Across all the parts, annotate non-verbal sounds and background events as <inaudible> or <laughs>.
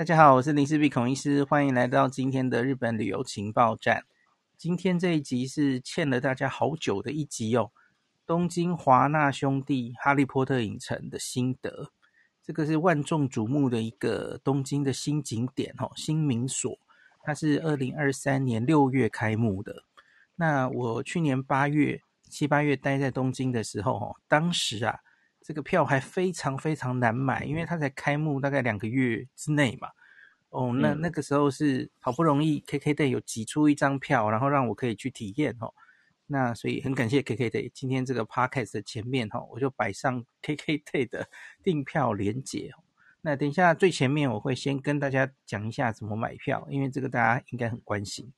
大家好，我是林氏璧孔医师，欢迎来到今天的日本旅游情报站。今天这一集是欠了大家好久的一集哦，东京华纳兄弟哈利波特影城的心得。这个是万众瞩目的一个东京的新景点哦，新名所。它是二零二三年六月开幕的。那我去年八月、七八月待在东京的时候哦，当时啊。这个票还非常非常难买，因为它才开幕大概两个月之内嘛。哦，那那个时候是好不容易 KKday 有挤出一张票，然后让我可以去体验哦。那所以很感谢 KKday，今天这个 Podcast 的前面哈，我就摆上 KKday 的订票连结。那等一下最前面我会先跟大家讲一下怎么买票，因为这个大家应该很关心。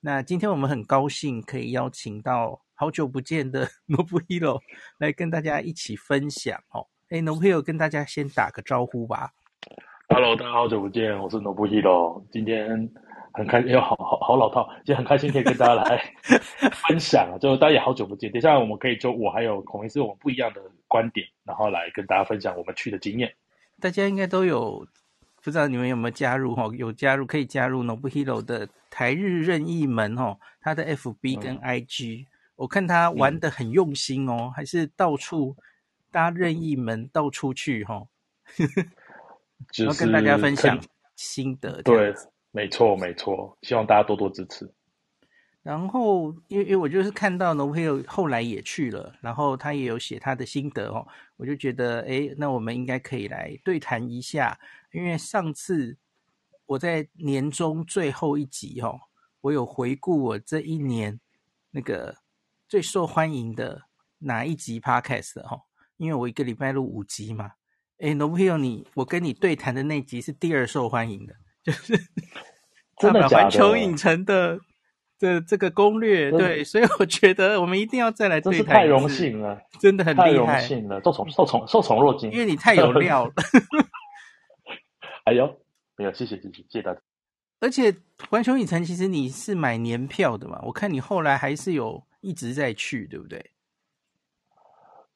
那今天我们很高兴可以邀请到。好久不见的 <laughs> Nobuhiro 来跟大家一起分享哦。哎，Nobuhiro 跟大家先打个招呼吧。Hello，大家好久不见，我是 Nobuhiro。今天很开心，好好好老套，今天很开心可以跟大家来 <laughs> 分享啊。就大家也好久不见，等一下我们可以就我还有孔医师我们不一样的观点，然后来跟大家分享我们去的经验。大家应该都有，不知道你们有没有加入哈？有加入可以加入 Nobuhiro 的台日任意门哦，他的 FB 跟 IG。嗯我看他玩的很用心哦，嗯、还是到处搭任意门到处去哈、哦，<laughs> 然后跟大家分享心得。对，没错没错，希望大家多多支持。然后，因为因为我就是看到呢，我朋友后来也去了，然后他也有写他的心得哦，我就觉得，哎，那我们应该可以来对谈一下，因为上次我在年终最后一集哦，我有回顾我这一年那个。最受欢迎的哪一集 Podcast 哈？因为我一个礼拜录五集嘛。哎，Nobuhiro，你我跟你对谈的那集是第二受欢迎的，就是 <laughs> 真的？环球影城的的这个攻略，对，所以我觉得我们一定要再来对谈。太荣幸了，真的很厉害，太荣幸了，受宠受宠受宠若惊。因为你太有料了。<laughs> 哎呦，没有，谢谢谢谢谢谢大家。而且环球影城其实你是买年票的嘛？我看你后来还是有。一直在去，对不对？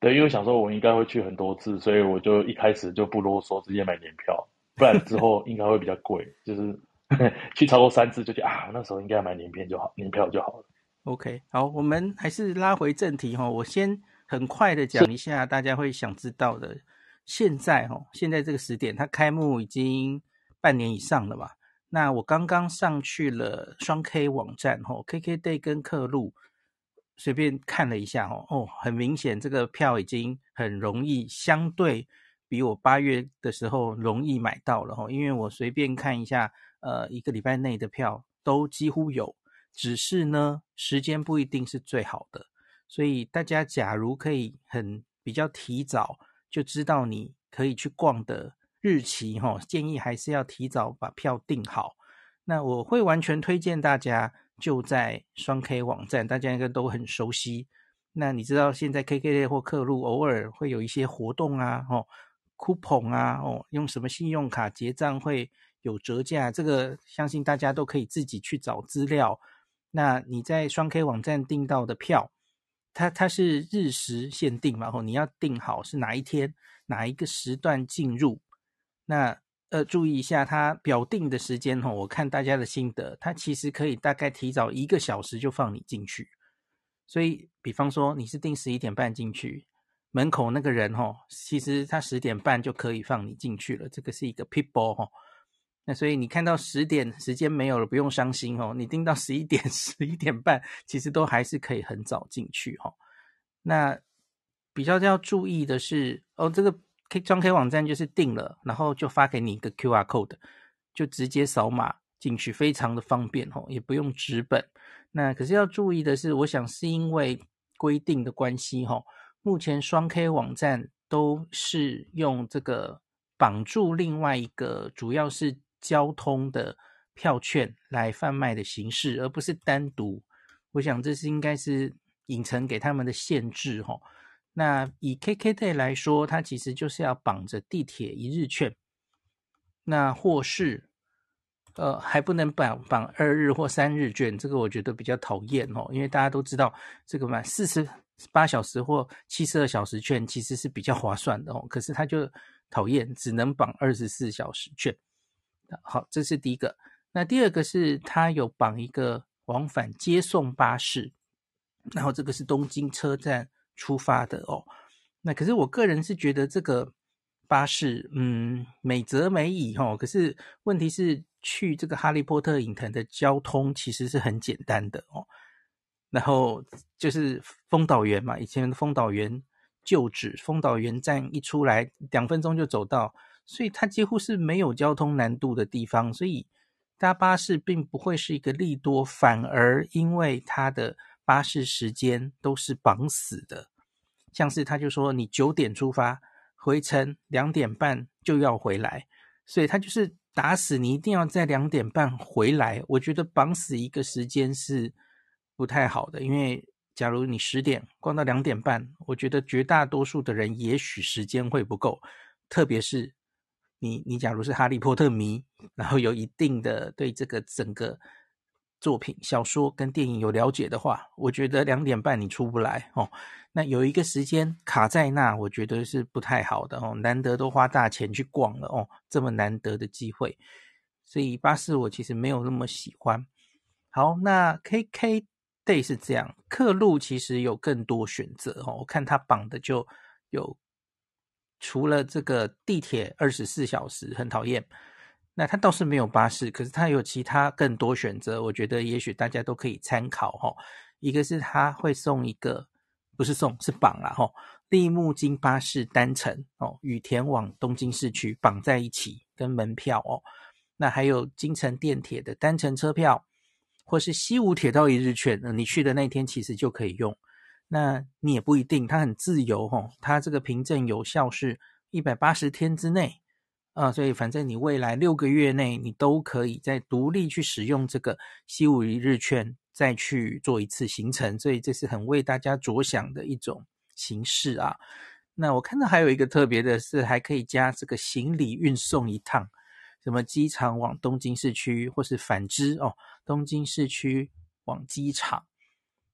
对，因为我想说，我应该会去很多次，所以我就一开始就不啰嗦，直接买年票，不然之后应该会比较贵。就是 <laughs> 去超过三次，就觉得啊，那时候应该买年片就好，年票就好了。OK，好，我们还是拉回正题哈。我先很快的讲一下大家会想知道的。现在哈，现在这个时点，它开幕已经半年以上了吧？那我刚刚上去了双 K 网站哈，KKday 跟客路。随便看了一下哦，哦，很明显这个票已经很容易，相对比我八月的时候容易买到了哦。因为我随便看一下，呃，一个礼拜内的票都几乎有，只是呢，时间不一定是最好的。所以大家假如可以很比较提早就知道你可以去逛的日期哈，建议还是要提早把票订好。那我会完全推荐大家。就在双 K 网站，大家应该都很熟悉。那你知道现在 K K 或客路偶尔会有一些活动啊，哦，coupon 啊，哦，用什么信用卡结账会有折价，这个相信大家都可以自己去找资料。那你在双 K 网站订到的票，它它是日时限定嘛，哦，你要订好是哪一天哪一个时段进入，那。呃，注意一下，它表定的时间哈，我看大家的心得，它其实可以大概提早一个小时就放你进去。所以，比方说你是定十一点半进去，门口那个人哈，其实他十点半就可以放你进去了。这个是一个 people 哈。那所以你看到十点时间没有了，不用伤心哦。你定到十一点、十一点半，其实都还是可以很早进去哈。那比较要注意的是哦，这个。K 双 K 网站就是订了，然后就发给你一个 QR code，就直接扫码进去，非常的方便吼，也不用纸本。那可是要注意的是，我想是因为规定的关系吼，目前双 K 网站都是用这个绑住另外一个主要是交通的票券来贩卖的形式，而不是单独。我想这是应该是影城给他们的限制吼。那以 KKday 来说，它其实就是要绑着地铁一日券，那或是呃还不能绑绑二日或三日券，这个我觉得比较讨厌哦，因为大家都知道这个嘛，四十八小时或七十二小时券其实是比较划算的哦，可是它就讨厌只能绑二十四小时券。好，这是第一个。那第二个是它有绑一个往返接送巴士，然后这个是东京车站出发的哦。那可是我个人是觉得这个巴士，嗯，美则美矣哦。可是问题是去这个哈利波特影城的交通其实是很简单的哦。然后就是丰岛园嘛，以前的丰岛园旧址，丰岛园站一出来两分钟就走到，所以它几乎是没有交通难度的地方，所以。搭巴士并不会是一个利多，反而因为它的巴士时间都是绑死的，像是他就说你九点出发，回程两点半就要回来，所以他就是打死你一定要在两点半回来。我觉得绑死一个时间是不太好的，因为假如你十点逛到两点半，我觉得绝大多数的人也许时间会不够，特别是。你你假如是哈利波特迷，然后有一定的对这个整个作品、小说跟电影有了解的话，我觉得两点半你出不来哦。那有一个时间卡在那，我觉得是不太好的哦。难得都花大钱去逛了哦，这么难得的机会，所以巴士我其实没有那么喜欢。好，那 KK Day 是这样，客路其实有更多选择哦。我看他绑的就有。除了这个地铁二十四小时很讨厌，那它倒是没有巴士，可是它有其他更多选择，我觉得也许大家都可以参考哈。一个是它会送一个，不是送是绑了哈，立木金巴士单程哦，羽田往东京市区绑在一起，跟门票哦。那还有京成电铁的单程车票，或是西武铁道一日券，那你去的那天其实就可以用。那你也不一定，它很自由吼，它这个凭证有效是一百八十天之内啊，所以反正你未来六个月内你都可以再独立去使用这个西武一日券，再去做一次行程，所以这是很为大家着想的一种形式啊。那我看到还有一个特别的是，还可以加这个行李运送一趟，什么机场往东京市区，或是反之哦，东京市区往机场。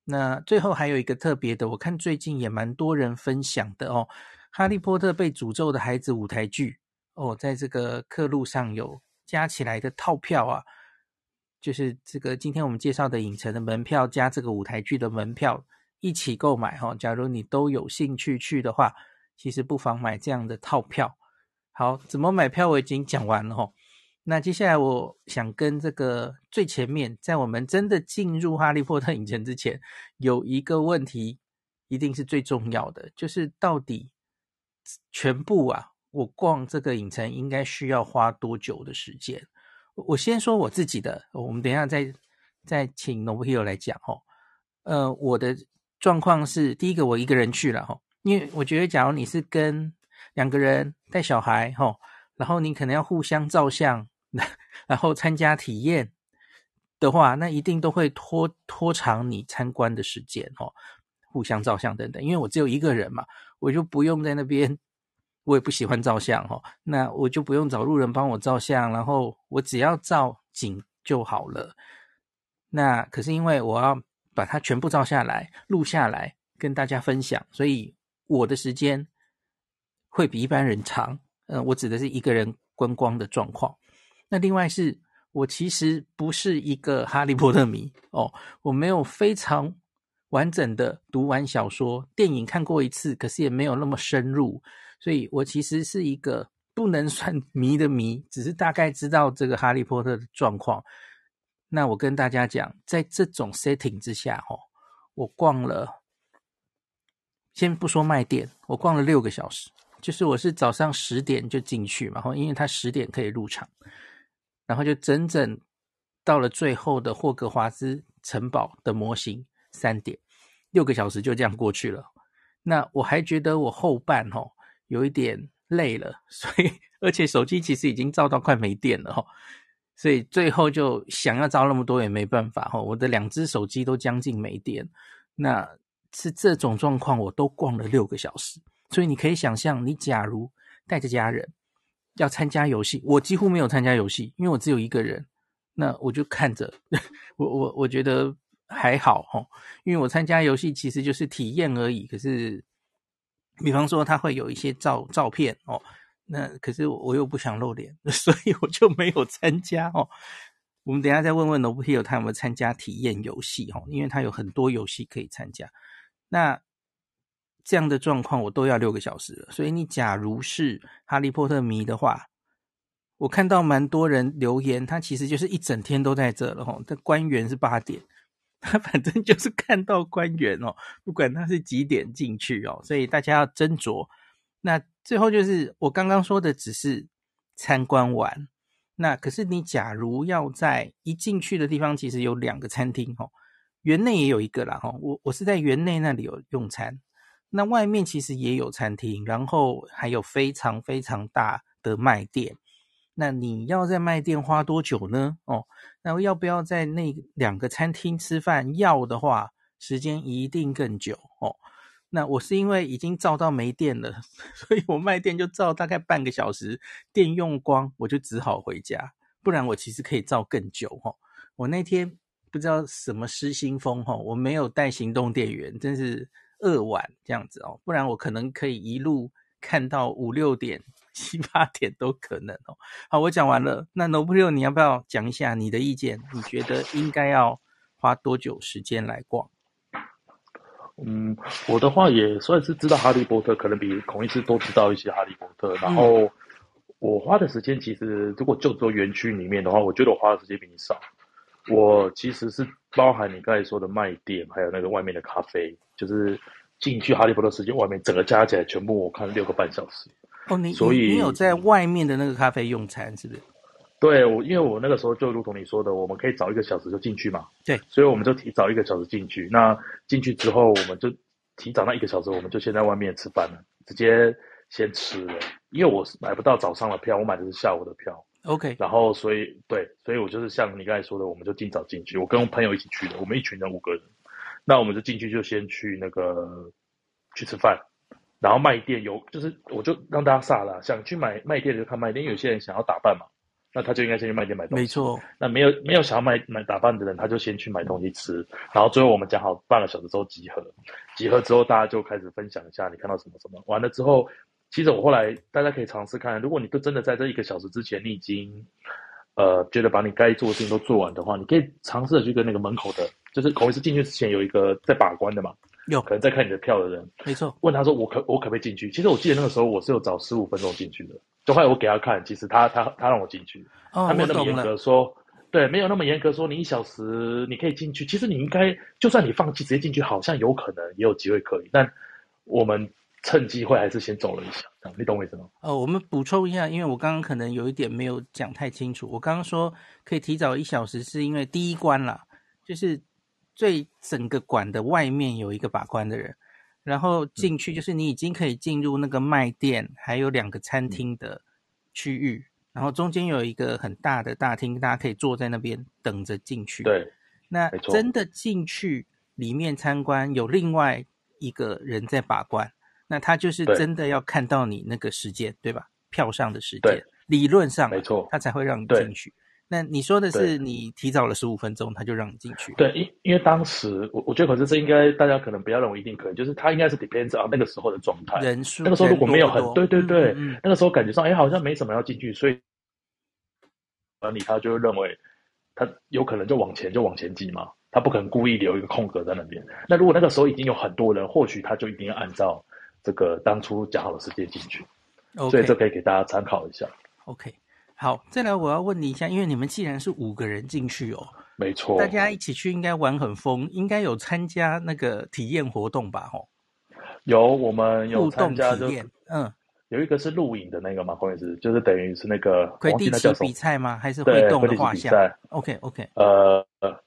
那最后还有一个特别的，我看最近也蛮多人分享的哦，《哈利波特被诅咒的孩子》舞台剧哦，在这个客路上有加起来的套票啊，就是这个今天我们介绍的影城的门票加这个舞台剧的门票一起购买哈、哦。假如你都有兴趣去的话，其实不妨买这样的套票。好，怎么买票我已经讲完了哈、哦。那接下来我想跟这个最前面，在我们真的进入哈利波特影城之前，有一个问题一定是最重要的，就是到底全部啊，我逛这个影城应该需要花多久的时间？我先说我自己的，我们等一下再再请 Nobuhiro 来讲哦。呃，我的状况是，第一个我一个人去了哈，因为我觉得假如你是跟两个人带小孩哈，然后你可能要互相照相。<laughs> 然后参加体验的话，那一定都会拖拖长你参观的时间哦，互相照相等等。因为我只有一个人嘛，我就不用在那边，我也不喜欢照相哦，那我就不用找路人帮我照相，然后我只要照景就好了。那可是因为我要把它全部照下来、录下来跟大家分享，所以我的时间会比一般人长。嗯，我指的是一个人观光的状况。那另外是我其实不是一个哈利波特迷哦，我没有非常完整的读完小说，电影看过一次，可是也没有那么深入，所以我其实是一个不能算 <laughs> 迷的迷，只是大概知道这个哈利波特的状况。那我跟大家讲，在这种 setting 之下，哦，我逛了，先不说卖店，我逛了六个小时，就是我是早上十点就进去嘛，然后因为他十点可以入场。然后就整整到了最后的霍格华兹城堡的模型三点，六个小时就这样过去了。那我还觉得我后半吼有一点累了，<laughs> 所以而且手机其实已经照到快没电了吼，所以最后就想要照那么多也没办法吼，我的两只手机都将近没电。那是这种状况，我都逛了六个小时，所以你可以想象，你假如带着家人。要参加游戏，我几乎没有参加游戏，因为我只有一个人。那我就看着，<laughs> 我我我觉得还好齁，因为我参加游戏其实就是体验而已。可是，比方说他会有一些照照片哦，那可是我又不想露脸，<laughs> 所以我就没有参加哦。我们等一下再问问 n o b l e 他有没有参加体验游戏哦，因为他有很多游戏可以参加。那这样的状况我都要六个小时了，所以你假如是哈利波特迷的话，我看到蛮多人留言，他其实就是一整天都在这了哈。这官员是八点，他反正就是看到官员哦，不管他是几点进去哦，所以大家要斟酌。那最后就是我刚刚说的，只是参观完。那可是你假如要在一进去的地方，其实有两个餐厅哦，园内也有一个啦哈。我我是在园内那里有用餐，那外面其实也有餐厅，然后还有非常非常大的卖店。那你要在卖店花多久呢？哦，那要不要在那两个餐厅吃饭？要的话，时间一定更久哦。那我是因为已经照到没电了，<laughs> 所以我卖电就照大概半个小时，电用光我就只好回家，不然我其实可以照更久哦。我那天不知道什么失心疯哈，我没有带行动电源，真是扼腕这样子哦，不然我可能可以一路看到五六点、七八点都可能哦。好，我讲完了，那 Nobuhiro 你要不要讲一下你的意见？你觉得应该要花多久时间来逛？嗯，我的话也算是知道哈利波特，可能比孔医师都知道一些哈利波特。然后我花的时间，其实如果就做园区里面的话，我觉得我花的时间比你少。我其实是包含你刚才说的卖店，还有那个外面的咖啡，就是进去哈利波特时间，外面整个加起来全部我看六个半小时。哦，你所以你有在外面的那个咖啡用餐，是不是？对，我因为我那个时候就如同你说的，我们可以早一个小时就进去嘛。对，所以我们就提早一个小时进去。那进去之后，我们就提早那一个小时，我们就先在外面吃饭了，直接先吃了。因为我是买不到早上的票，我买的是下午的票。OK。然后，所以对，所以我就是像你刚才说的，我们就尽早进去。我跟我朋友一起去的，我们一群人五个人。那我们就进去，就先去那个去吃饭，然后卖店有，就是我就让大家傻了，想去买卖店就看卖店，因为有些人想要打扮嘛。那他就应该先去卖店买东西。没错。那没有没有想要买买打扮的人，他就先去买东西吃。然后最后我们讲好半个小时之后集合，集合之后大家就开始分享一下你看到什么什么。完了之后，其实我后来大家可以尝试看，如果你都真的在这一个小时之前，你已经呃觉得把你该做的事情都做完的话，你可以尝试的去跟那个门口的，就是口味是进去之前有一个在把关的嘛，有可能在看你的票的人，没错，问他说我可我可不可以进去？其实我记得那个时候我是有早十五分钟进去的。就后来我给他看，其实他他他让我进去，哦，他没有那么严格说，对，没有那么严格说你一小时你可以进去。其实你应该，就算你放弃直接进去，好像有可能也有机会可以。但我们趁机会还是先走了一下，你懂我意思吗？哦，我们补充一下，因为我刚刚可能有一点没有讲太清楚。我刚刚说可以提早一小时，是因为第一关啦，就是最整个馆的外面有一个把关的人。然后进去就是你已经可以进入那个卖店，嗯、还有两个餐厅的区域，然后中间有一个很大的大厅，大家可以坐在那边等着进去。对，那真的进去里面参观，有另外一个人在把关，那他就是真的要看到你那个时间，对，对吧？票上的时间，理论上没错，他才会让你进去。那你说的是你提早了十五分钟，他就让你进去？对，因因为当时我我觉得可是这应该大家可能不要认为一定可以，就是他应该是 depends on 那个时候的状态，人数那个时候如果没有很对对对，嗯嗯，那个时候感觉上哎好像没什么要进去，所以管理他就会认为他有可能就往前就往前挤嘛，他不可能故意留一个空格在那边。那如果那个时候已经有很多人，或许他就一定要按照这个当初讲好的时间进去.所以这可以给大家参考一下。OK。好，再来我要问你一下，因为你们既然是五个人进去哦，没错，大家一起去应该玩很疯，应该有参加那个体验活动吧？哦，有，我们有参加体验，嗯，有一个是录影的那个嘛，黄医师，就是等于是那个魁地奇比赛吗？还是会动的画像？OK OK，呃呃，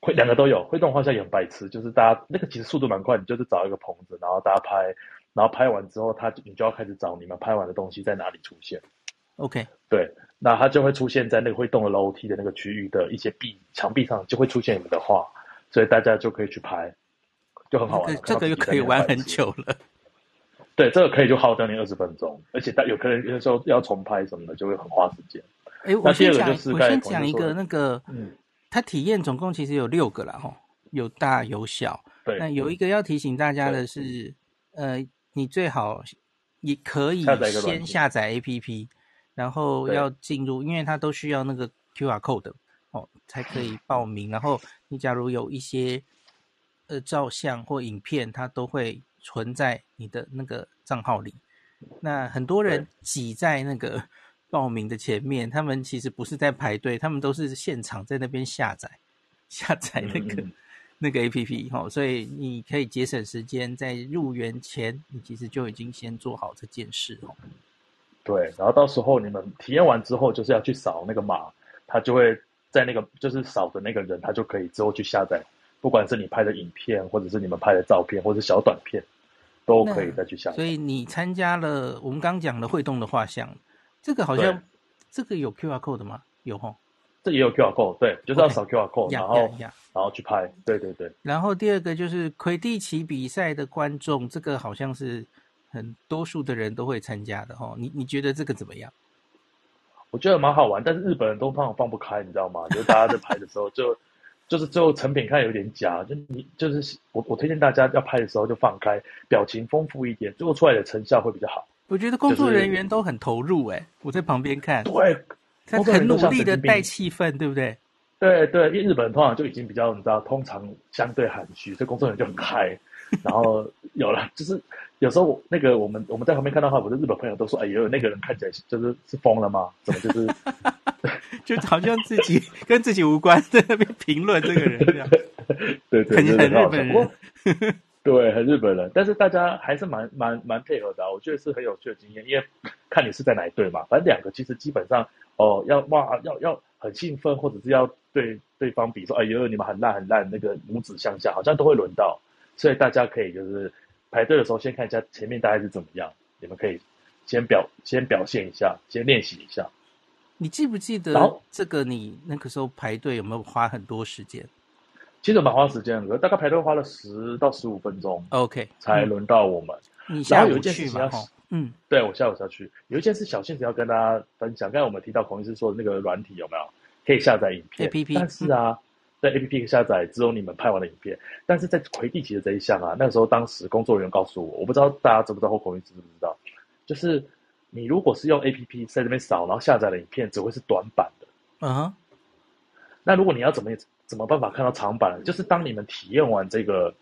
会两个都有，会动画像也很白痴，就是大家那个其实速度蛮快，你就是找一个棚子，然后大家拍，然后拍完之后，他你就要开始找你们拍完的东西在哪里出现。OK，对，那它就会出现在那个会动的楼梯的那个区域的一些壁墙壁上，就会出现你们的画，所以大家就可以去拍，就很好玩。这个又可以玩很久了。对，这个可以就耗掉你二十分钟，而且有可能有的时候要重拍什么的，就会很花时间。哎，我先讲，我先讲一个那个，嗯，它体验总共其实有六个啦，哈，有大有小。对，那有一个要提醒大家的是，呃，你最好。也可以先下载 APP，然后要进入，因为它都需要那个 QR code 哦，才可以报名。然后你假如有一些呃照相或影片，它都会存在你的那个账号里。那很多人挤在那个报名的前面，他们其实不是在排队，他们都是现场在那边下载下载那个。嗯那个 A P P 哈，所以你可以节省时间，在入园前，你其实就已经先做好这件事哦。对，然后到时候你们体验完之后，就是要去扫那个码，他就会在那个就是扫的那个人，他就可以之后去下载，不管是你拍的影片，或者是你们拍的照片，或者是小短片，都可以再去下载。所以你参加了我们刚讲的会动的画像，这个好像这个有 Q R code 的吗？有哈。这也有 QR code，对，就是要扫 QR code，okay, 然后.然后去拍，对对对。然后第二个就是魁地奇比赛的观众，这个好像是很多数的人都会参加的哈。你你觉得这个怎么样？我觉得蛮好玩，但是日本人都放放不开，你知道吗？就是大家在拍的时候就，就就是最后成品看有点假，就你就是我我推荐大家要拍的时候就放开，表情丰富一点，最后出来的成效会比较好。我觉得工作人员都很投入，哎，我在旁边看。对。他很努力的带气氛，对不对？对对，因为日本人通常就已经比较，你知道，通常相对含蓄，所以工作人员就很嗨。然后有了，就是有时候那个我们我们在旁边看到的话，我的日本朋友都说：“哎呦，那个人看起来就是是疯了吗？怎么就是 <laughs> 就好像自己 <laughs> 跟自己无关，在那边评论这个人这样。<laughs> ”对对对，很很日本人，对，很日本人。但是大家还是蛮蛮蛮配合的，我觉得是很有趣的经验，因为看你是在哪一队嘛，反正两个其实基本上。哦，要哇，要要很兴奋，或者是要对对方比说，哎呦，你们很烂很烂，那个拇指相向，好像都会轮到，所以大家可以就是排队的时候先看一下前面大概是怎么样，你们可以先表先表现一下，先练习一下。你记不记得这个？你那个时候排队有没有花很多时间？其实蛮花时间的，大概排队花了十到十五分钟，OK，才轮到我们。嗯、你下午去嘛？嗯，对，我下午下去。有一件事小信子要跟大家分享。刚才我们提到孔医师说的那个软体有没有可以下载影片？APP。但是啊，在 APP 下载只有你们拍完的影片。但是在魁地奇的这一项啊，那个时候当时工作人员告诉我，我不知道大家知不知道或孔医师知不知道，就是你如果是用 APP 在这边扫，然后下载的影片只会是短版的。嗯哼。那如果你要怎么怎么办法看到长版？就是当你们体验完这个。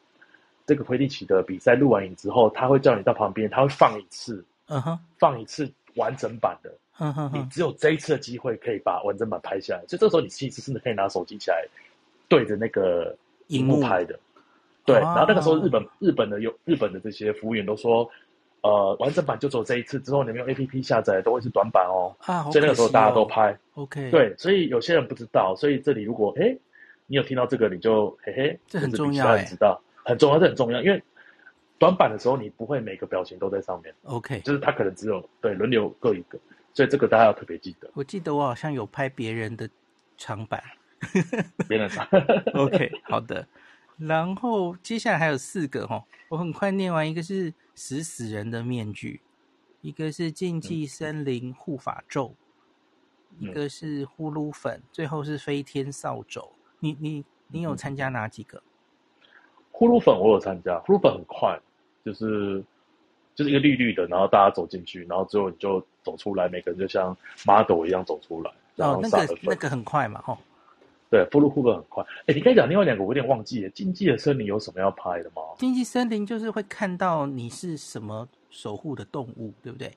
这个魁地奇的比赛录完影之后，他会叫你到旁边，他会放一次，嗯哼，放一次完整版的，嗯哼，你只有这一次的机会可以把完整版拍下来，所以这时候你其实是可以拿手机起来对着那个荧幕拍的，对。然后那个时候日本日本的有日本的这些服务员都说，呃，完整版就走这一次，之后你们用 APP 下载都会是短版哦，啊，所以那个时候大家都拍，OK，对，所以有些人不知道，所以这里如果哎你有听到这个，你就嘿嘿，这很重要，知道。很重要，这很重要，因为短版的时候你不会每个表情都在上面。OK，就是他可能只有对轮流各一个，所以这个大家要特别记得。我记得我好像有拍别人的长板，别人长。OK，好的。然后接下来还有四个哈，我很快念完，一个是食死人的面具，一个是禁忌森林护法咒，嗯、一个是呼噜粉，最后是飞天扫帚。你你你有参加哪几个？呼噜粉我有参加，呼噜粉很快，就是就是一个绿绿的，然后大家走进去，然后之后你就走出来，每个人就像 model 一样走出来。哦，那个那个很快嘛，吼。对，呼噜呼噜很快。哎，你可以讲另外两个，我有点忘记了。禁忌的森林有什么要拍的吗？禁忌森林就是会看到你是什么守护的动物，对不对？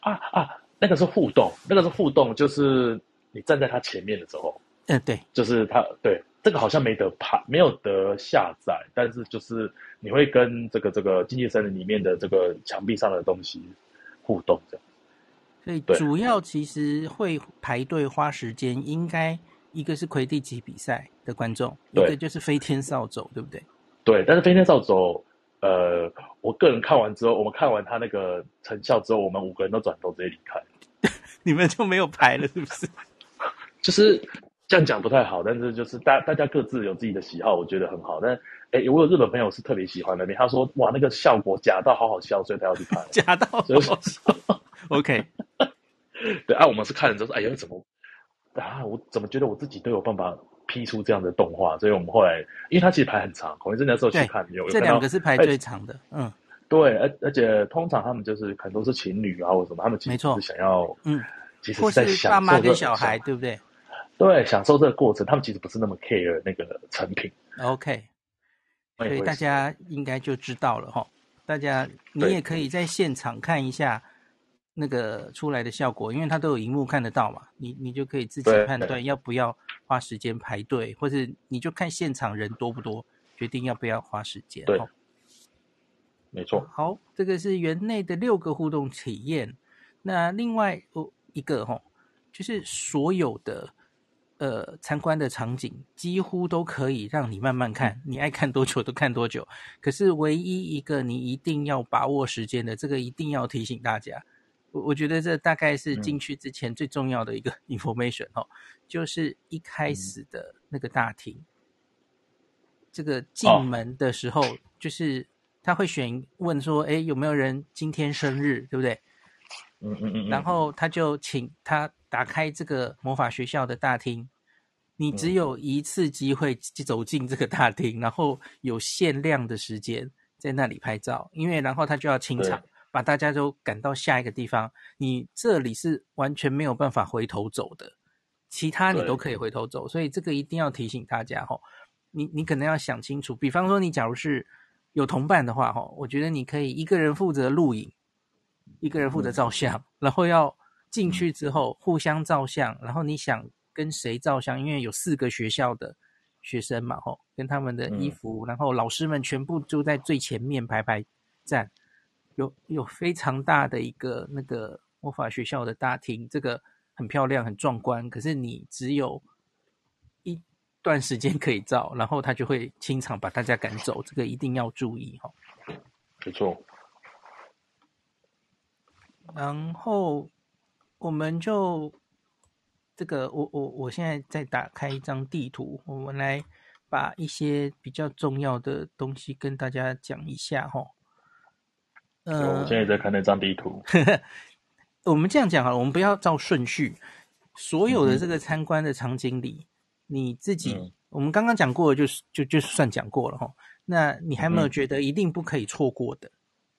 啊啊，那个是互动，那个是互动，就是你站在他前面的时候，嗯，对，就是他对。这个好像没得拍，没有得下载，但是就是你会跟这个这个禁忌森林里面的这个墙壁上的东西互动，这样。所以主要其实会排队花时间，应该一个是魁地奇比赛的观众，一个就是飞天扫帚，对不对？对，但是飞天扫帚，呃，我个人看完之后，我们看完他那个成效之后，我们五个人都转头直接离开，<laughs> 你们就没有排了，是不是？<laughs> 就是。这样讲不太好，但是就是大大家各自有自己的喜好，我觉得很好。但哎，我有日本朋友是特别喜欢那边，他说哇，那个效果假到好好笑，所以他要去拍。假到好好笑，OK。<laughs> 对啊，我们是看了之后说，哎呀，怎么啊？我怎么觉得我自己都有办法 P 出这样的动画？所以我们后来，因为它其实排很长，孔医生那时候去看，有，有这两个是排最长的，嗯，对，而而且通常他们就是可能都是情侣啊，或什么，他们其实是想要，嗯，其实是在享受、爸妈跟小孩，对不对？对，享受这个过程，他们其实不是那么 care 那个成品。OK，所以大家应该就知道了哈。大家，你也可以在现场看一下那个出来的效果，因为它都有荧幕看得到嘛，你你就可以自己判断要不要花时间排队，或是你就看现场人多不多，决定要不要花时间。对，没错。好，这个是园内的六个互动体验。那另外哦一个哈，就是所有的。呃，参观的场景几乎都可以让你慢慢看，你爱看多久都看多久。可是唯一一个你一定要把握时间的，这个一定要提醒大家。我我觉得这大概是进去之前最重要的一个 <laughs> information 哦，就是一开始的那个大厅，这个进门的时候，就是他会选问说，哎，有没有人今天生日，对不对？嗯嗯嗯。然后他就请他打开这个魔法学校的大厅。你只有一次机会走进这个大厅，然后有限量的时间在那里拍照，因为然后他就要清场，把大家都赶到下一个地方。你这里是完全没有办法回头走的，其他你都可以回头走，所以这个一定要提醒大家哈。你你可能要想清楚，比方说你假如是有同伴的话哈，我觉得你可以一个人负责录影，一个人负责照相，然后要进去之后互相照相，然后你想。跟谁照相？因为有四个学校的学生嘛，吼，跟他们的衣服，嗯、然后老师们全部就在最前面排排站，有有非常大的一个那个魔法学校的大厅，这个很漂亮，很壮观。可是你只有一段时间可以照，然后他就会清场把大家赶走，这个一定要注意，哈。没错。然后我们就。这个我我我现在再打开一张地图，我们来把一些比较重要的东西跟大家讲一下哈。呃，我现在在看那张地图。<laughs> 我们这样讲好了，我们不要照顺序。所有的这个参观的场景里，嗯、你自己、嗯、我们刚刚讲过的就，就是就就算讲过了哈。那你还没有觉得一定不可以错过的？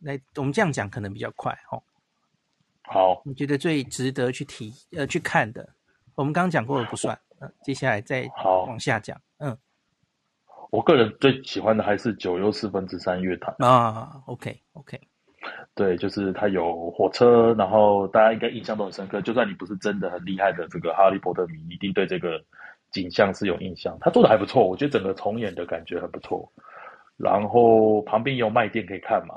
嗯、来，我们这样讲可能比较快哈。好，你觉得最值得去提呃去看的？我们刚刚讲过的不算，嗯，接下来再往下讲，嗯，我个人最喜欢的还是九又四分之三乐坛啊，OK OK，对，就是它有火车，然后大家应该印象都很深刻，就算你不是真的很厉害的这个哈利波特迷，一定对这个景象是有印象。他做的还不错，我觉得整个重演的感觉很不错。然后旁边也有卖店可以看嘛，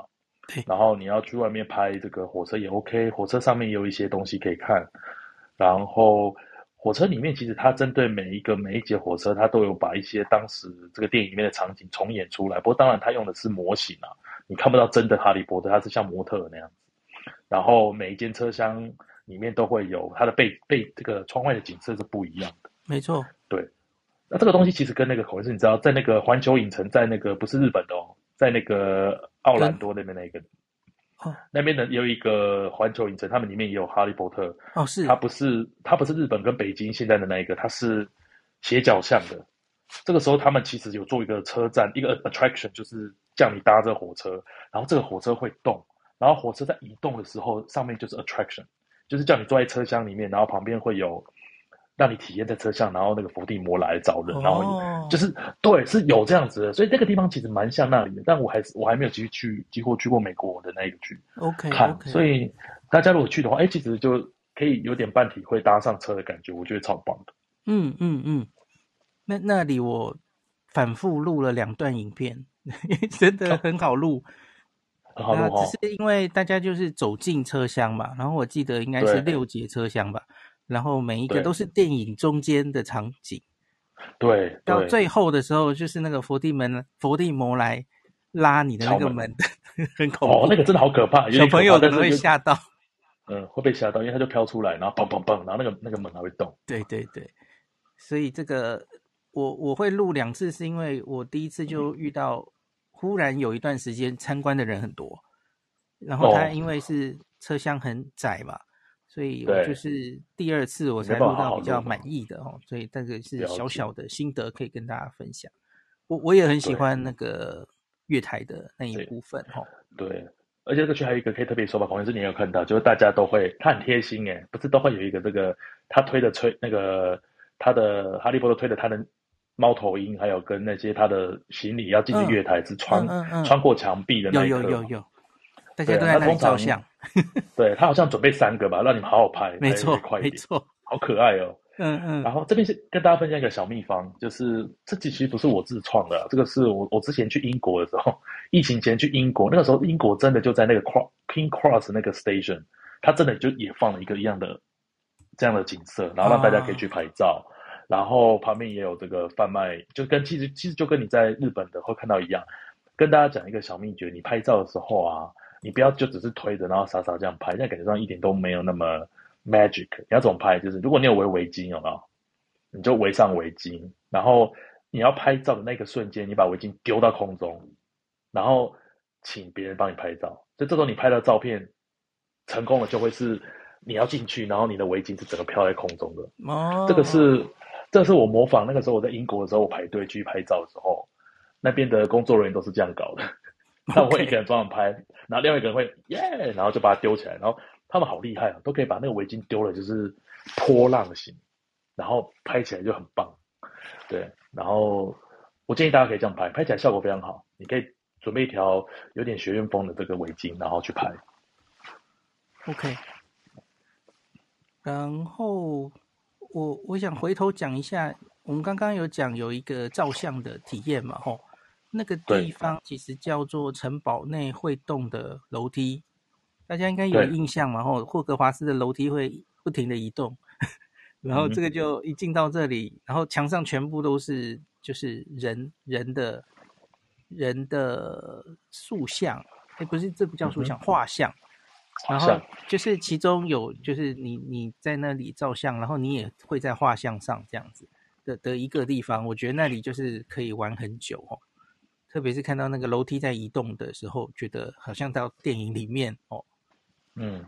然后你要去外面拍这个火车也 OK，火车上面也有一些东西可以看，然后。火车里面其实它针对每一个每一节火车，它都有把一些当时这个电影里面的场景重演出来。不过当然它用的是模型啊，你看不到真的哈利波特，它是像模特那样子。然后每一间车厢里面都会有它的背背这个窗外的景色是不一样的。没错，对。那这个东西其实跟那个口味是，你知道，在那个环球影城，在那个不是日本的哦，在那个奥兰多那边那个。哦，那边的有一个环球影城，他们里面也有哈利波特。哦，是。它不是，它不是日本跟北京现在的那一个，它是斜角巷的。这个时候，他们其实有做一个车站，一个 attraction，就是叫你搭这火车，然后这个火车会动，然后火车在移动的时候，上面就是 attraction，就是叫你坐在车厢里面，然后旁边会有。让你体验在车厢，然后那个伏地魔来找人，然后就是对，是有这样子的，所以这个地方其实蛮像那里的，但我还是我还没有继续去，几乎去过美国的那一个区，OK. 所以大家如果去的话，哎，其实就可以有点半体会搭上车的感觉，我觉得超棒的。嗯嗯嗯，那那里我反复录了两段影片，<laughs> 真的很好录，很好录，只是因为大家就是走进车厢嘛，然后我记得应该是六节车厢吧。然后每一个都是电影中间的场景，对，对，到最后的时候就是那个佛地门佛地魔来拉你的那个门，门 <laughs> 很恐怖，哦，那个真的好可怕，小朋友可能会吓到，嗯，会被吓到，因为它就飘出来，然后砰砰砰，然后那个那个门还会动，对对对，所以这个我我会录两次，是因为我第一次就遇到忽然有一段时间参观的人很多，然后它因为是车厢很窄嘛。所以我就是第二次我才录到比较满意的哦，所以这个是小小的心得可以跟大家分享。我我也很喜欢那个月台的那一部分哈。对，而且这个区还有一个可以特别说吧，孔医师你也有看到，就是大家都会，他很贴心诶，不是都会有一个这个他推的推那个他的哈利波特推的他的猫头鹰，还有跟那些他的行李要进去月台是穿、穿过墙壁的那一刻，有有有有，大家都在那里照相。<laughs> 对，他好像准备三个吧，让你们好好拍，<laughs> 没错，快一点，没错，好可爱哦。嗯嗯，然后这边是跟大家分享一个小秘方，就是这其实不是我自创的，这个是我我之前去英国的时候，<laughs> 疫情前去英国，那个时候英国真的就在那个 King Cross 那个 station，它真的就也放了一个一样的这样的景色，然后让大家可以去拍照，啊、然后旁边也有这个贩卖，就跟其实其实就跟你在日本的会看到一样，跟大家讲一个小秘诀，你拍照的时候啊，你不要就只是推着然后傻傻这样拍，那感觉上一点都没有那么。Magic，你要怎么拍？就是如果你有围围巾，有没有？你就围上围巾，然后你要拍照的那个瞬间，你把围巾丢到空中，然后请别人帮你拍照。就这时候你拍的照片成功了，就会是你要进去，然后你的围巾是整个飘在空中的。哦，这个是，这是我模仿那个时候我在英国的时候，我排队去拍照的时候，那边的工作人员都是这样搞的。那我会一个人专门拍，然后另外一个人会耶!然后就把它丢起来，然后。他们好厉害啊，都可以把那个围巾丢了，就是波浪形，然后拍起来就很棒。对，然后我建议大家可以这样拍，拍起来效果非常好。你可以准备一条有点学院风的这个围巾，然后去拍。OK。然后我我想回头讲一下，我们刚刚有讲有一个照相的体验嘛，吼，那个地方其实叫做城堡内会动的楼梯。大家应该有印象嘛？然后霍格华兹的楼梯会不停的移动，<laughs> 然后这个就一进到这里，然后墙上全部都是就是人人的人的塑像，哎，不是，这不叫塑像，画像。然后就是其中有就是你你在那里照相，然后你也会在画像上这样子的的一个地方，我觉得那里就是可以玩很久哦。特别是看到那个楼梯在移动的时候，觉得好像到电影里面哦。嗯，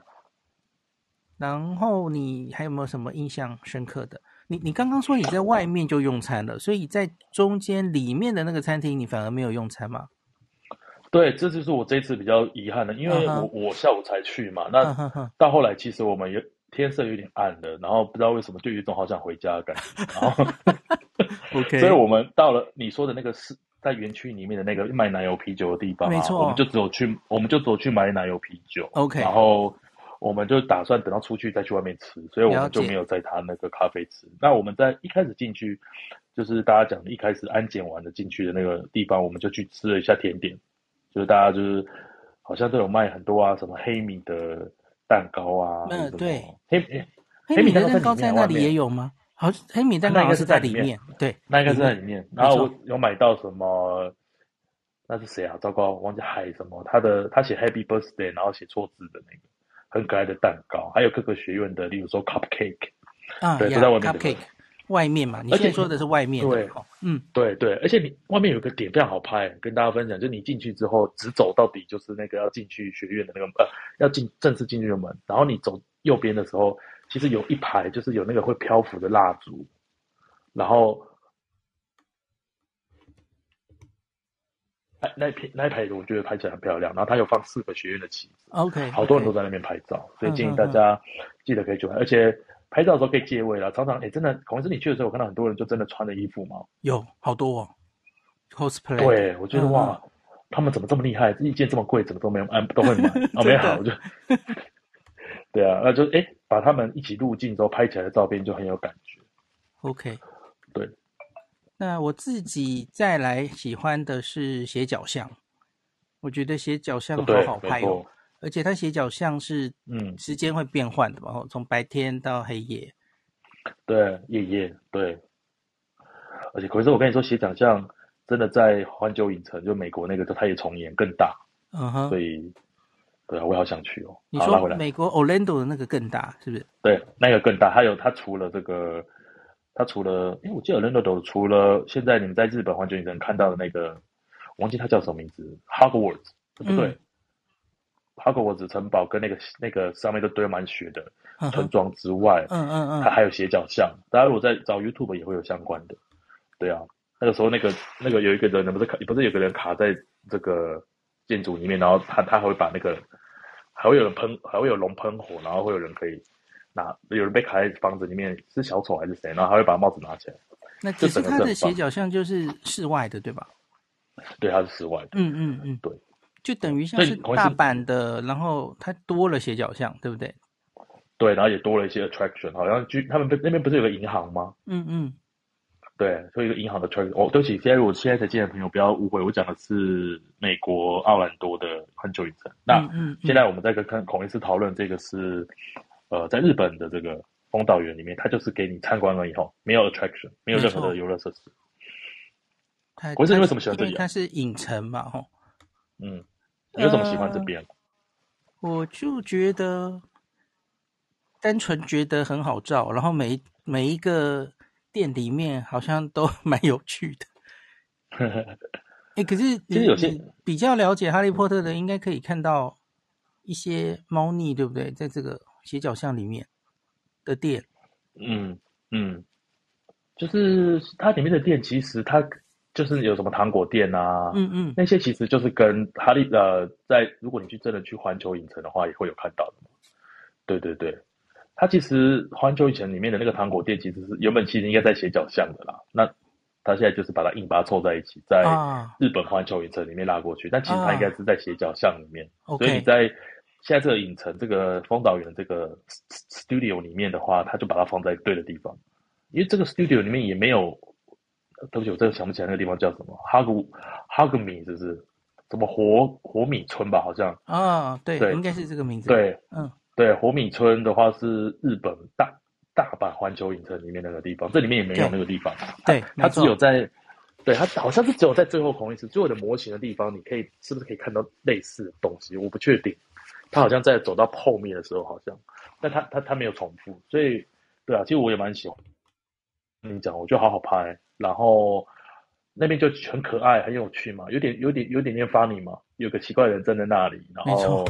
然后你还有没有什么印象深刻的？你你刚刚说你在外面就用餐了，所以在中间里面的那个餐厅你反而没有用餐吗？对，这就是我这次比较遗憾的，因为我、uh -huh. 我下午才去嘛，那到后来其实我们有天色有点暗了，然后不知道为什么就有一种好想回家的感觉，然后 <laughs> <laughs> OK，所以我们到了你说的那个是。在园区里面的那个卖奶油啤酒的地方，没错，我们就只有去，我们就只有去买奶油啤酒。OK，然后我们就打算等到出去再去外面吃，所以我们就没有在他那个咖啡吃。那我们在一开始进去，就是大家讲的一开始安检完的进去的那个地方，我们就去吃了一下甜点，就是大家就是好像都有卖很多啊，什么黑米的蛋糕啊，嗯，对，黑黑米的蛋糕在那里也有吗？好，黑米蛋糕应该是在里面，对，那应该是在里面。然后我有买到什么？那是谁啊？糟糕，我忘记海什么？他的他写 Happy Birthday，然后写错字的那个很可爱的蛋糕，还有各个学院的，例如说 Cupcake 啊，对，都在外面。Cupcake 外面嘛，你现在说的是外面。对，嗯，对对，而且你外面有个点非常好拍，跟大家分享，就你进去之后直走到底，就是那个要进去学院的那个呃，要进正式进去的门，然后你走右边的时候。其实有一排，就是有那个会漂浮的蜡烛，然后，那那片那一排我觉得拍起来很漂亮。然后它有放四个学院的旗子，OK，好多人都在那边拍照.所以建议大家记得可以去拍。而且拍照的时候可以借位了，常常哎，真的，可能是你去的时候，我看到很多人就真的穿的衣服嘛，有好多哦，cosplay。对，我觉得哇，他们怎么这么厉害？一件这么贵，怎么都没有，哎，都会买，哦，没好，我就。<laughs> 对啊，那就哎，把他们一起入境之后拍起来的照片就很有感觉。OK，对。那我自己再来喜欢的是斜角巷，我觉得斜角巷好好拍哦，而且它斜角巷是嗯时间会变换的嘛，嗯，从白天到黑夜。对，夜夜对。而且可是我跟你说，斜角巷真的在环球影城，就美国那个，它也重演更大。嗯哼。所以。对啊，我好想去哦。你说美国 Orlando 的那个更大，是不是？对，那个更大。还有它除了这个，它除了，哎，我记得 Orlando 除了现在你们在日本环球影城看到的那个，我忘记它叫什么名字，Hogwarts，对不对？嗯、Hogwarts 城堡跟那个那个上面都堆满雪的村庄之外，嗯嗯嗯，它还有斜角巷。大家如果在找 YouTube 也会有相关的。对啊，那个时候那个那个有一个人，不是卡，不是有个人卡在这个。建筑里面，然后他他还会把那个还会有人喷，还会有龙喷火，然后会有人可以拿，有人被卡在房子里面，是小丑还是谁？然后他会把帽子拿起来。那其实他的斜角巷就是室外的，对吧？对，它是室外的。嗯嗯嗯，对，就等于像是大阪的，然后它多了斜角巷，对不对？对，然后也多了一些 attraction，好像就他们那边不是有个银行吗？嗯嗯，对，所以一个银行的 attraction。哦，对不起，现在如果现在才进来的朋友不要误会，我讲的是美国奥兰多的很久以前。那嗯，嗯，嗯，现在我们在跟跟孔医师讨论这个是呃，在日本的这个风岛园里面，它就是给你参观了以后，没有 attraction，没有任何的游乐设施。孔医师，你为什么喜欢这里？它是影城嘛，吼。嗯，你为什么喜欢这边？呃，我就觉得。单纯觉得很好照，然后每每一个店里面好像都蛮有趣的。哎、欸，可是其实有些比较了解哈利波特的，应该可以看到一些猫腻，对不对？在这个斜角巷里面的店，嗯嗯，就是它里面的店，其实它就是有什么糖果店啊，嗯嗯，那些其实就是跟哈利呃，在如果你去真的去环球影城的话，也会有看到的。对对对。它其实环球影城里面的那个糖果店，其实是原本其实应该在斜角巷的啦。那它现在就是把它硬把它凑在一起，在日本环球影城里面拉过去。但其实它应该是在斜角巷里面。所以你在现在这个影城这个丰岛园这个 studio 里面的话，他就把它放在对的地方。因为这个 studio 里面也没有，对不起，我真的想不起来那个地方叫什么。哈古哈古米是不是？什么火火米村吧？好像啊，对，应该是这个名字。对，嗯。对，活米村的话是日本大大阪环球影城里面那个地方，这里面也没有那个地方。对，它只有在，对，它好像是只有在最后孔医师最后的模型的地方，你可以是不是可以看到类似的东西？我不确定。它好像在走到后面的时候，好像，但他他他没有重复，所以对啊，其实我也蛮喜欢。你讲，我觉得好好拍，然后那边就很可爱，很有趣嘛，有点有点有点点 funny 嘛，有个奇怪的人站在那里，然后。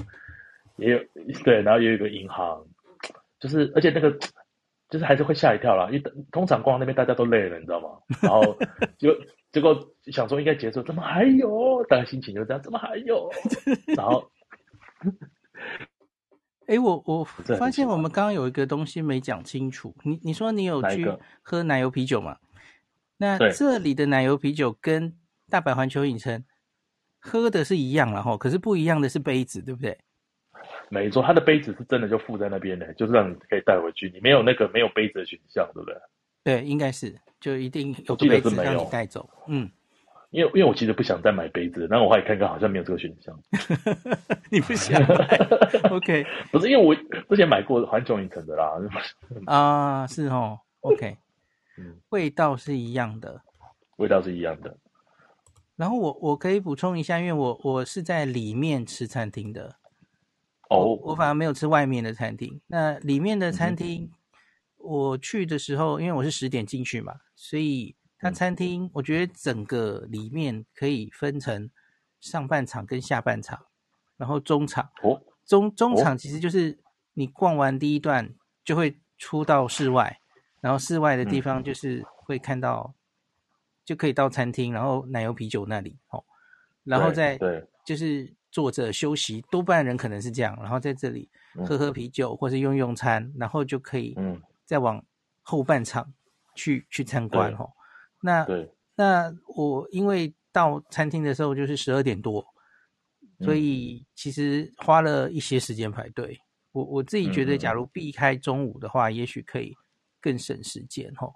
也有对，然后也有一个银行，就是而且那个就是还是会吓一跳啦，因为通常逛那边大家都累了，你知道吗？然后就结果想说应该结束，怎么还有？大家心情就这样，怎么还有？然后，哎，我我发现我们刚刚有一个东西没讲清楚，你你说你有去喝奶油啤酒吗？那这里的奶油啤酒跟大阪环球影城喝的是一样了哈，可是不一样的是杯子，对不对？没错，它的杯子是真的就附在那边的，就是让你可以带回去。你没有那个没有杯子的选项，对不对？对，应该是就一定有杯子让你带走。嗯，因为因为我其实不想再买杯子，然后我还看看好像没有这个选项。<laughs> 你不想买？<laughs> OK，不是因为我之前买过环球影城的啦。啊，是哦，OK，<laughs> 嗯，味道是一样的，味道是一样的。然后我我可以补充一下，因为我我是在里面吃餐厅的。哦、oh，我反而没有吃外面的餐厅。那里面的餐厅，嗯，我去的时候，因为我是十点进去嘛，所以它餐厅，我觉得整个里面可以分成上半场跟下半场，然后中场。哦，中中场其实就是你逛完第一段就会出到室外，然后室外的地方就是会看到，嗯，就可以到餐厅，然后奶油啤酒那里哦，然后再对，就是。坐着休息，多半人可能是这样，然后在这里喝喝啤酒，或是用用餐，然后就可以再往后半场去去参观哈。那那我因为到餐厅的时候就是十二点多，所以其实花了一些时间排队。我我自己觉得，假如避开中午的话，也许可以更省时间哈。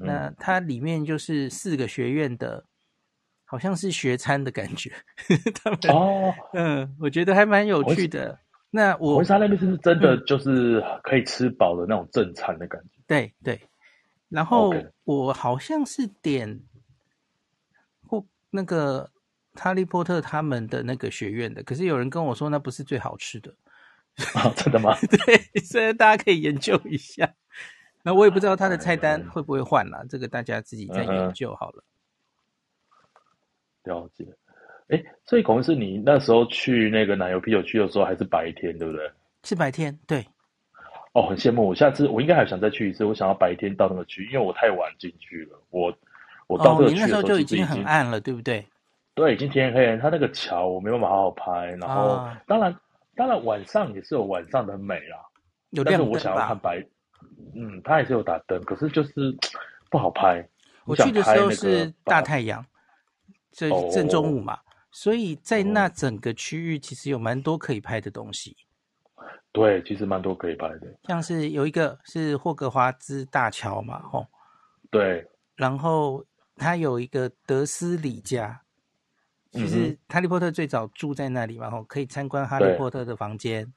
那它里面就是四个学院的。好像是学餐的感觉，他们哦，嗯，我觉得还蛮有趣的。那我文莎那边是不是真的就是可以吃饱的那种正餐的感觉？嗯、对对。然后我好像是点或那个哈利波特他们的那个学院的，可是有人跟我说那不是最好吃的。<laughs> 哦，真的吗？<laughs> 对，所以大家可以研究一下。那我也不知道他的菜单会不会换啦，这个大家自己再研究好了。了解，哎，所以可能是你那时候去那个奶油啤酒区的时候还是白天，对不对？是白天，对。哦，很羡慕我，下次我应该还想再去一次。我想要白天到那个区，因为我太晚进去了。我我到这个区的时候，哦，你那时候就已经很暗了，对不对？对，已经天黑了。它那个桥我没办法好好拍，然后、啊、当然当然晚上也是有晚上的美啦，有亮？但是我想要看白，嗯，它也是有打灯，可是就是 <tsk> 不好拍。我去的时候是大太阳，这正中午嘛，哦、所以在那整个区域其实有蛮多可以拍的东西。对，其实蛮多可以拍的，像是有一个是霍格华兹大桥嘛，吼，对，然后它有一个德思礼家，其实哈利波特最早住在那里嘛，吼，可以参观哈利波特的房间，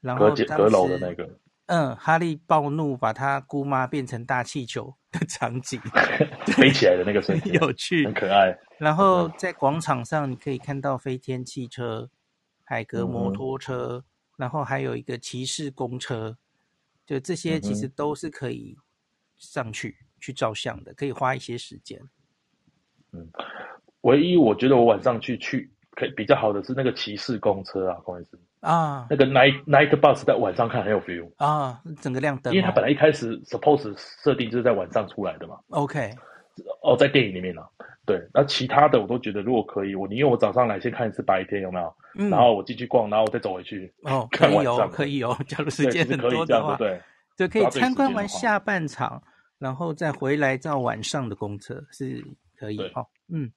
然后阁楼的那个，嗯，哈利暴怒把他姑妈变成大气球的场景，<laughs> 飞起来的那个瞬间，有趣，很可爱。然后在广场上你可以看到飞天汽车、海格摩托车。嗯然后还有一个骑士公车，就这些其实都是可以上去、嗯、去照相的，可以花一些时间。嗯，唯一我觉得我晚上去去可以比较好的是那个骑士公车啊，不好意思啊，那个 night night bus 在晚上看很有 feel 啊，整个亮灯、哦，因为它本来一开始 suppose 设定就是在晚上出来的嘛。OK，哦，在电影里面呢、啊。对，那其他的我都觉得，如果可以，我宁愿我早上来先看一次白天有没有，嗯、然后我进去逛，然后我再走回去。<laughs> 哦，可以哦，可以哦，假如时间很多的话，对，就可以参观完下半场，然后再回来到晚上的公车是可以哦。嗯。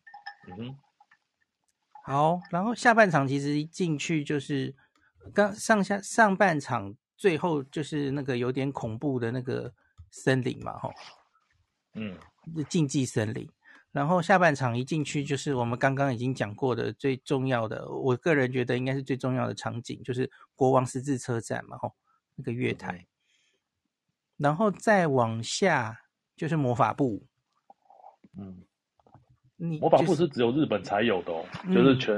嗯哼，好，然后下半场其实一进去就是刚上下上半场最后就是那个有点恐怖的那个森林嘛，哈，嗯，竞技森林。然后下半场一进去就是我们刚刚已经讲过的最重要的，我个人觉得应该是最重要的场景，就是国王十字车站嘛，吼，那个月台，然后再往下就是魔法部，嗯，你魔法部是只有日本才有的哦，就是全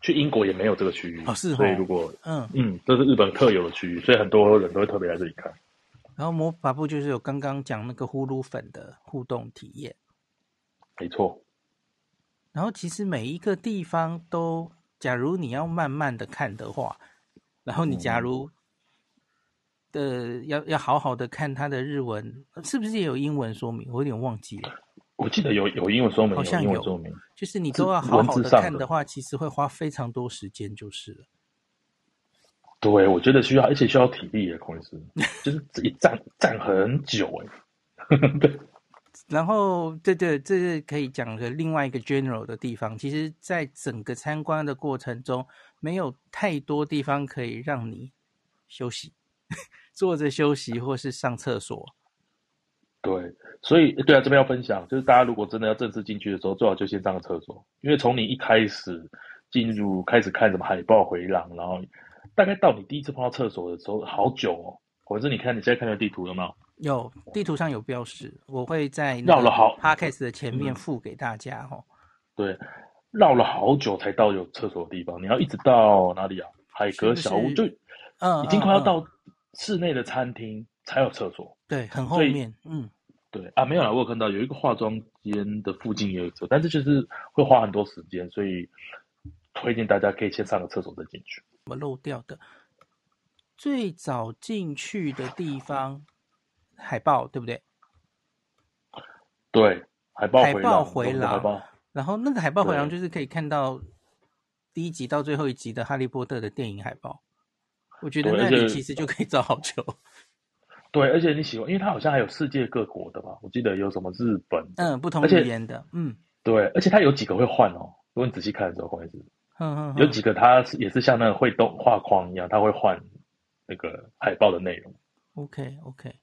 去英国也没有这个区域，哦是，所以如果嗯嗯，这是日本特有的区域，所以很多人都会特别来这里看。然后魔法部就是有刚刚讲那个呼噜粉的互动体验。没错，然后其实每一个地方都，假如你要慢慢的看的话，然后你假如的、嗯呃、要要好好的看它的日文，是不是也有英文说明？我有点忘记了。我记得有有英文说明，好像有，有说明，就是你都要好好的看的话，其实会花非常多时间，就是了。对，我觉得需要，而且需要体力的，孔医师，就是一站站很久哎。对。<laughs> 然后，这这这是可以讲的另外一个 general 的地方。其实，在整个参观的过程中，没有太多地方可以让你休息，<laughs> 坐着休息或是上厕所。对，所以对啊，这边要分享，就是大家如果真的要正式进去的时候，最好就先上个厕所，因为从你一开始进入，开始看什么海报回廊，然后大概到你第一次碰到厕所的时候，好久哦。或者是你看你现在看的地图有没有？有地图上有标识，我会在绕了好 Podcast 的前面附给大家哈、哦。对，绕了好久才到有厕所的地方，你要一直到哪里啊？海格小屋就，嗯，已经快要到室内的餐厅才有厕所。对，很后面。嗯，对啊，没有啦，我有看到有一个化妆间的附近也有厕所，但是就是会花很多时间，所以推荐大家可以先上个厕所再进去。我漏掉的，最早进去的地方。海报对不对？对，海报海报回廊，然后那个海报回廊就是可以看到第一集到最后一集的《哈利波特》的电影海报。我觉得那里其实就可以找好久。<laughs> 对，而且你喜欢，因为它好像还有世界各国的吧？我记得有什么日本，嗯，不同语言的，嗯，对，而且它有几个会换哦。如果你仔细看的时候，会是，嗯嗯，有几个它是也是像那个会动画框一样，它会换那个海报的内容。OK OK。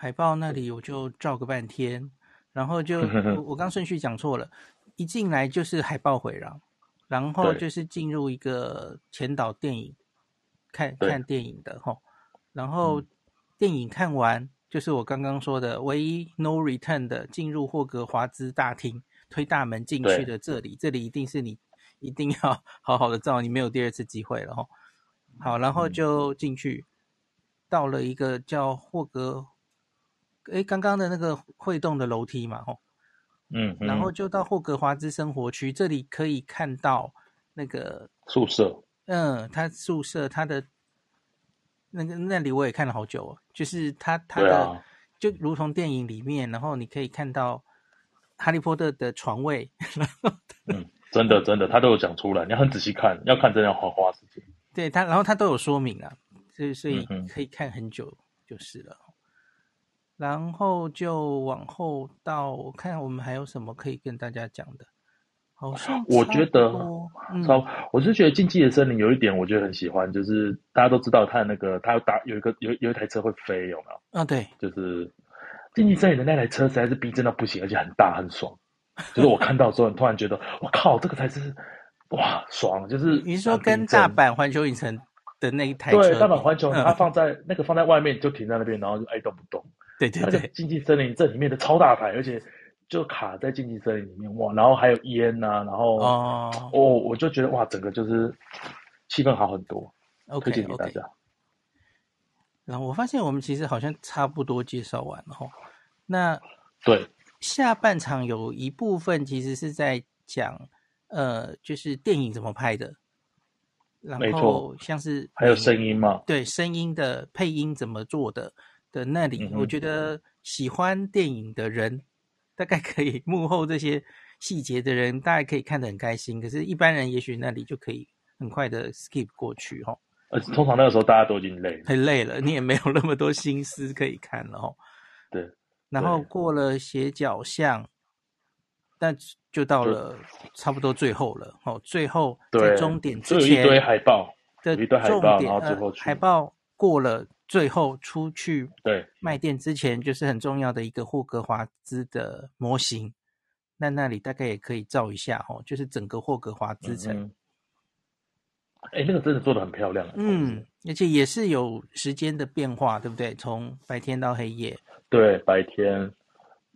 海报那里我就照个半天，然后就 <laughs> 我我刚顺序讲错了，一进来就是海报回廊，然后就是进入一个前导电影，看看电影的吼，然后电影看完就是我刚刚说的唯一 no return 的进入霍格华兹大厅，推大门进去的这里，这里一定是你一定要 <laughs> 好好的照，你没有第二次机会了吼。好，然后就进去，到了一个叫霍格。哎，刚刚的那个会动的楼梯嘛，吼，嗯，然后就到霍格华兹生活区，这里可以看到那个宿舍，嗯，他宿舍他的那个那里我也看了好久哦，就是他他的、啊、就如同电影里面，然后你可以看到哈利波特的床位，然后、嗯、真的真的，他都有讲出来，你要很仔细看，要看真的要花花时间。对他，然后他都有说明啊，所以所以可以看很久就是了。嗯、然后就往后到，我看我们还有什么可以跟大家讲的。好像我觉得，嗯、超，我是觉得《禁忌的森林》有一点，我觉得很喜欢，就是大家都知道他那个，他有打有一个有有一台车会飞，有没有？啊，对，就是《禁忌森林》的那台车实在是逼真到不行，而且很大很爽。就是我看到之后，突然觉得，我靠，这个才是哇爽！就是你说跟大阪环球影城的那一台车，对，大阪环球，它放在、嗯、那个放在外面就停在那边，然后就爱动不动。对对对，《禁忌森林》这里面的超大牌，而且。就卡在禁忌森林里面哇，然后还有烟呐、啊，然后哦，哦，我就觉得哇，整个就是气氛好很多。OK，推荐给大家。Okay. 然后我发现我们其实好像差不多介绍完了哈。那对下半场有一部分其实是在讲呃，就是电影怎么拍的，然后像是还有声音嘛，对，声音的配音怎么做的的那里，嗯、我觉得喜欢电影的人。大概可以 <laughs> 幕后这些细节的人，大概可以看得很开心。可是，一般人也许那里就可以很快的 skip 过去，哈。呃，通常那个时候大家都已经累了，很累了，你也没有那么多心思可以看了，哈。对。然后过了斜角巷，那就到了差不多最后了，哦，最后在终点之前，有一堆海报的一堆海报，然后最后去海报过了。最后出去对卖店之前，就是很重要的一个霍格华兹的模型。那那里大概也可以照一下哦，就是整个霍格华兹城。哎、嗯，那个真的做的很漂亮。嗯，而且也是有时间的变化，对不对？从白天到黑夜。对，白天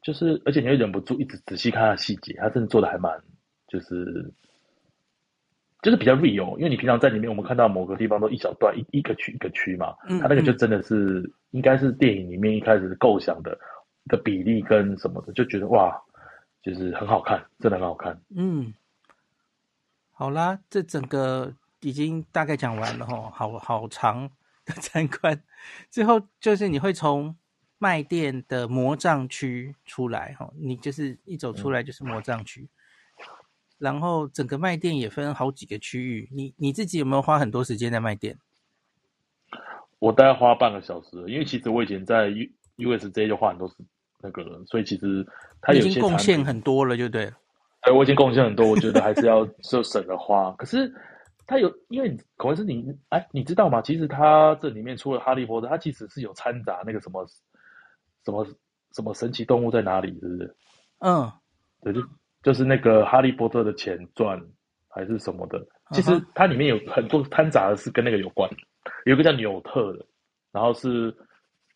就是，而且你会忍不住一直仔细看它的细节，它真的做的还蛮，就是。就是比较 real，因为你平常在里面，我们看到某个地方都一小段一一个区一个区嘛，嗯，它那个就真的是应该是电影里面一开始构想的的比例跟什么的，就觉得哇，就是很好看，真的很好看。嗯，好啦，这整个已经大概讲完了哈，好好长的参观，最后就是你会从卖店的魔杖区出来哈，你就是一走出来就是魔杖区。嗯然后整个卖店也分好几个区域，你你自己有没有花很多时间在卖店？我大概花半个小时，因为其实我以前在 U USJ 就花很多时那个了，所以其实他已经贡献很多了，就对了。对，我已经贡献很多，我觉得还是要就省着花。可是他有，因为可能是你哎，你知道吗？其实他这里面除了哈利波特，他其实是有掺杂那个什么什么什么神奇动物在哪里，是不是？嗯，对，就。就是那个《哈利波特》的前传还是什么的，其实它里面有很多掺杂的是跟那个有关，有一个叫纽特的，然后是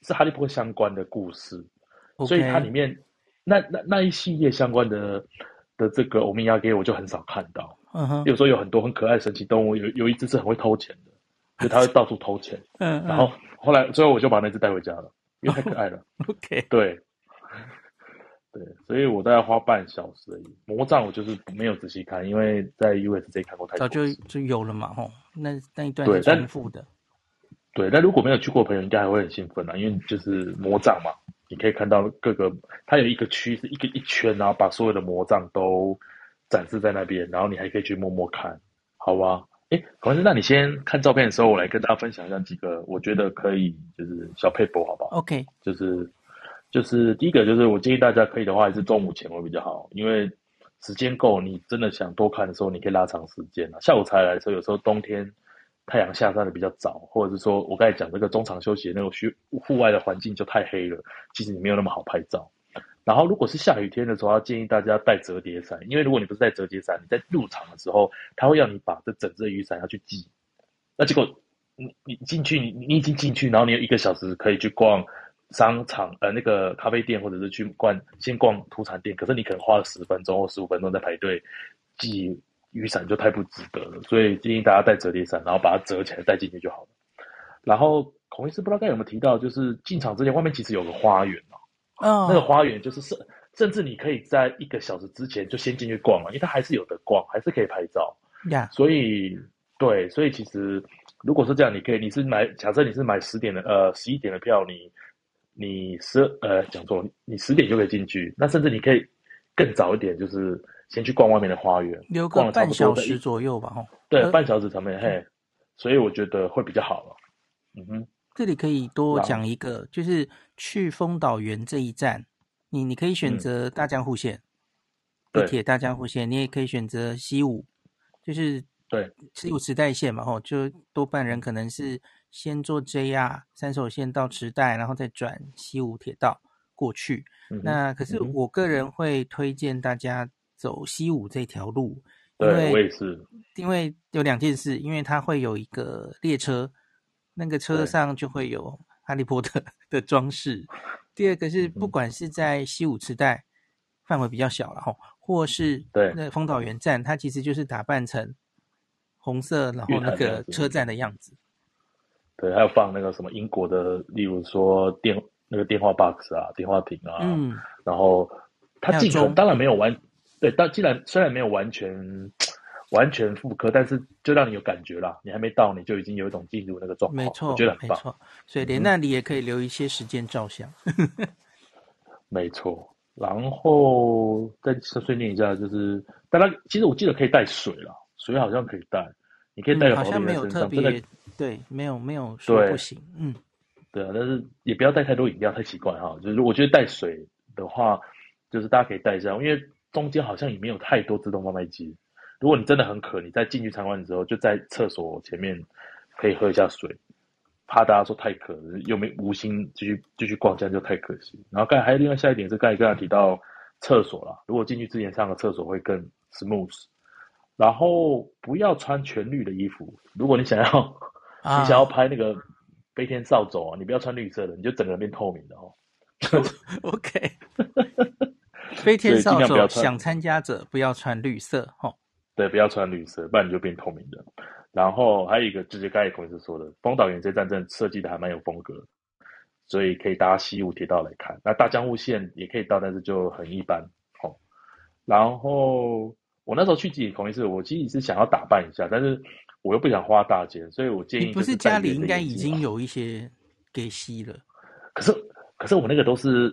是哈利波特相关的故事.所以它里面那那那一系列相关的的这个欧米亚给我就很少看到，嗯哼，有时候有很多很可爱的神奇动物，有有一只是很会偷钱的，就它会到处偷钱，<laughs> 嗯，然后后来最后我就把那只带回家了，因为太可爱了，<laughs> OK，对。对，所以我大概花半小时而已。魔杖我就是没有仔细看，因为在 USJ 看过太多。早就就有了嘛，吼，那那一段是重复的。对，但如果没有去过的朋友，应该还会很兴奋啊，因为就是魔杖嘛，你可以看到各个，它有一个区是一个一圈，然后把所有的魔杖都展示在那边，然后你还可以去摸摸看，好吧？哎，可是那你先看照片的时候，我来跟大家分享一下几个我觉得可以就是小配博，好不好？OK，就是。就是第一个，就是我建议大家可以的话，还是中午前会比较好，因为时间够，你真的想多看的时候，你可以拉长时间。下午才来的时候，有时候冬天太阳下山的比较早，或者是说我刚才讲这个中场休息那种虚户外的环境就太黑了，其实你没有那么好拍照。然后如果是下雨天的时候，要建议大家带折叠伞，因为如果你不是带折叠伞，你在入场的时候，他会要你把这整只雨伞要去寄，那结果你你进去，你你已经进去，然后你有一个小时可以去逛。商场呃，那个咖啡店，或者是去逛先逛土产店，可是你可能花了十分钟或十五分钟在排队寄雨伞，就太不值得了。所以建议大家带折叠伞，然后把它折起来带进去就好了。然后孔医师不知道该有没有提到，就是进场之前外面其实有个花园哦。Oh. 那个花园就是甚甚至你可以在一个小时之前就先进去逛了，因为它还是有的逛，还是可以拍照。Yeah. 所以对，所以其实如果是这样，你可以你是买假设你是买十点的呃十一点的票，你。你十呃讲错，你十点就可以进去，那甚至你可以更早一点，就是先去逛外面的花园，留个半小时左右吧，吼。对，呃、半小时才没嘿，所以我觉得会比较好了。嗯哼，这里可以多讲一个，就是去丰岛园这一站，你你可以选择大江户线，地、嗯、铁大江户线，你也可以选择西武，就是对西武池袋线嘛，吼，就多半人可能是先坐 JR 三手线到池袋，然后再转西武铁道过去。嗯、那可是我个人会推荐大家走西武这条路，对，因为我也是，因为有两件事，因为它会有一个列车，那个车上就会有哈利波特 <laughs> 的装饰。第二个是，不管是在西武池袋范围比较小了哈，或是对那丰岛园站，它其实就是打扮成红色，然后那个车站的样子。对，还有放那个什么英国的，例如说电。那个电话 box 啊，电话亭啊，嗯，然后它尽可能当然没有完，对，但既然虽然没有完全完全复刻，但是就让你有感觉啦。你还没到，你就已经有一种进入那个状态，没错，我觉得很棒。没错，所以连那里也可以留一些时间照相。嗯、<laughs> 没错，然后再顺便一下，就是大家其实我记得可以带水了，水好像可以带，你可以带个保温瓶在身上，对，对，没有没有说不行，嗯。对啊，但是也不要带太多饮料，太奇怪哈。就是我觉得带水的话，就是大家可以带一下，因为中间好像也没有太多自动贩卖机。如果你真的很渴，你在进去参观的时候，就在厕所前面可以喝一下水。怕大家说太渴，又没无心继续继续逛，这样就太可惜。然后刚才还有另外下一点是刚才刚才提到厕所啦，如果进去之前上个厕所会更 smooth。然后不要穿全绿的衣服，如果你想要、啊、你想要拍那个。飞天扫帚啊，你不要穿绿色的，你就整个变透明的哦。<laughs> OK，<laughs> 飞天扫帚想参加者不要穿绿色哦。对，不要穿绿色，不然你就变透明的。然后还有一个，就是刚才孔医师说的，丰岛原这站站设计的还蛮有风格，所以可以搭西武铁道来看。那大江户线也可以到，但是就很一般哦。然后我那时候去集孔医师，我其实是想要打扮一下，但是。我又不想花大钱，所以我建议。你不是家里应该已经有一些给吸了？可是，可是我那个都是，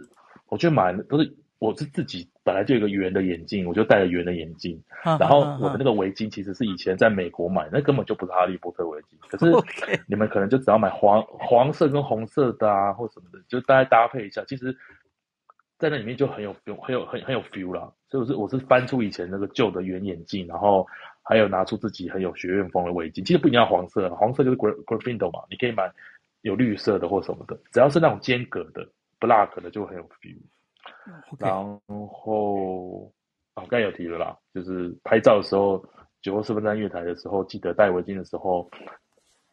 我去买的都是，我是自己本来就有一个圆的眼镜，我就戴了圆的眼镜。然后我的那个围巾其实是以前在美国买，那根本就不是哈利波特围巾。可是 <laughs> 你们可能就只要买黄黄色跟红色的啊，或什么的，就大概搭配一下。其实，在那里面就很有很有很很有 feel 啦。所以我是我是翻出以前那个旧的圆眼镜，然后。还有拿出自己很有学院风的围巾，其实不一定要黄色，黄色就是 Gryffindor 嘛，你可以买有绿色的或什么的，只要是那种间隔的 black 的就很有 feel。然后啊，刚才有提了啦，就是拍照的时候，九号四分之三月台的时候，记得戴围巾的时候，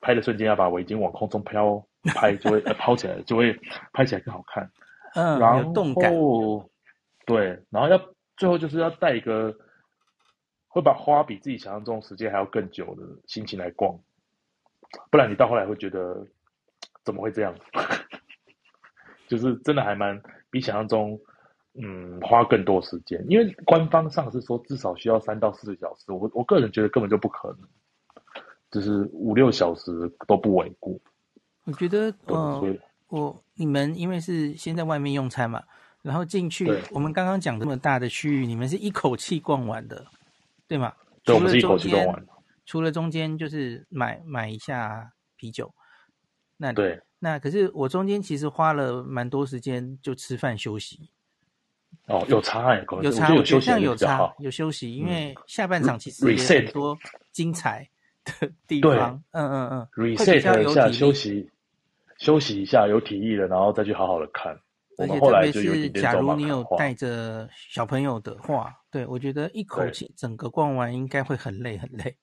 拍的瞬间要把围巾往空中飘，拍就会 <laughs> 抛起来，就会拍起来更好看。嗯，然后有动感。对，然后要最后就是要带一个。会把花比自己想象中时间还要更久的心情来逛，不然你到后来会觉得怎么会这样？<laughs> 就是真的还蛮比想象中嗯花更多时间，因为官方上是说至少需要三到四个小时，我我个人觉得根本就不可能，就是五六小时都不为过。我觉得呃，我你们因为是先在外面用餐嘛，然后进去我们刚刚讲这么大的区域，你们是一口气逛完的。对吗？对，我们是一口气逛完。除了中间就是买买一下啤酒，那对，那可是我中间其实花了蛮多时间就吃饭休息。哦，有差哎，有差，有休息有差，有休息，因为下半场其实也很多精彩的地方。嗯嗯嗯，reset 一下，休息休息一下，有体力了，然后再去好好的看。而且特别是，假如你有带着小朋友的话，对，我觉得一口气整个逛完应该会很累很累。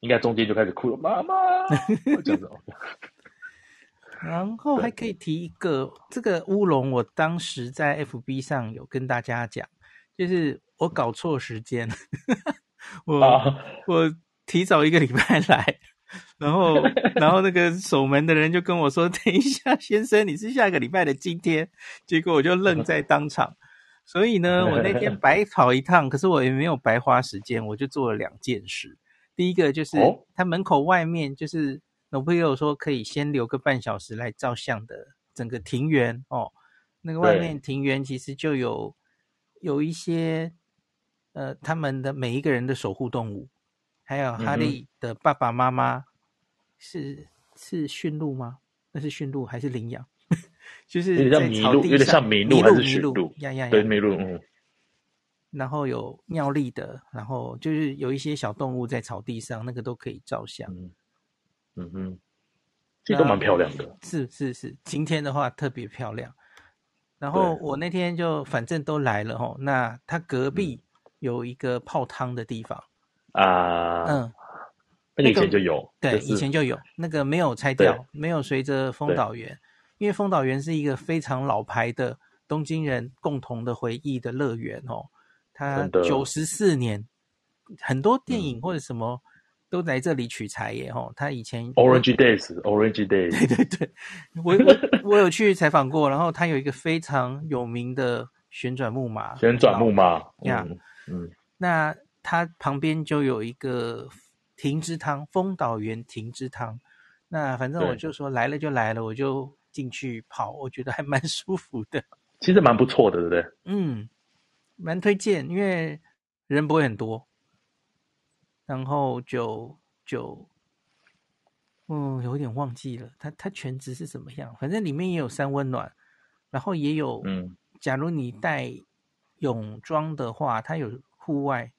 应该中间就开始哭了，妈妈。<laughs> 这样子。然后还可以提一个，这个乌龙，我当时在 FB 上有跟大家讲，就是我搞错时间，<laughs> 我、啊、我提早一个礼拜来。然后，然后那个守门的人就跟我说：“ <laughs> 等一下，先生，你是下个礼拜的今天。”结果我就愣在当场。所以呢，我那天白跑一趟，可是我也没有白花时间，我就做了两件事。第一个就是他门口外面，就是我朋友说可以先留个半小时来照相的整个庭园哦。那个外面庭园其实就有有一些呃，他们的每一个人的守护动物，还有哈利的爸爸妈妈是、嗯、是驯鹿吗？那是驯鹿还是领养？<laughs> 就是有点像麋鹿，有点像麋鹿还是驯鹿？呀呀呀，对，麋鹿。嗯。然后有尿力的，然后就是有一些小动物在草地上，那个都可以照相。嗯嗯哼，这都蛮漂亮的。是是是，今天的话特别漂亮。然后我那天就反正都来了吼，那他隔壁有一个泡汤的地方啊，嗯，那个以前就有，对，以前就有，那个没有拆掉，没有随着丰岛园，因为丰岛园是一个非常老牌的东京人共同的回忆的乐园哦。他九十四年，很多电影或者什么都来这里取材耶吼。他以前 Orange Days，Orange Days，对对对，我我我有去采访过，然后他有一个非常有名的旋转木马，旋转木马呀，嗯，那他旁边就有一个停之汤，丰岛园停之汤。那反正我就说来了就来了，我就进去跑，我觉得还蛮舒服的，其实蛮不错的，对不对？嗯。蛮推荐，因为人不会很多，然后就就，嗯，有点忘记了，它它全职是什么样？反正里面也有三温暖，然后也有，嗯，假如你带泳装的话，它有户外，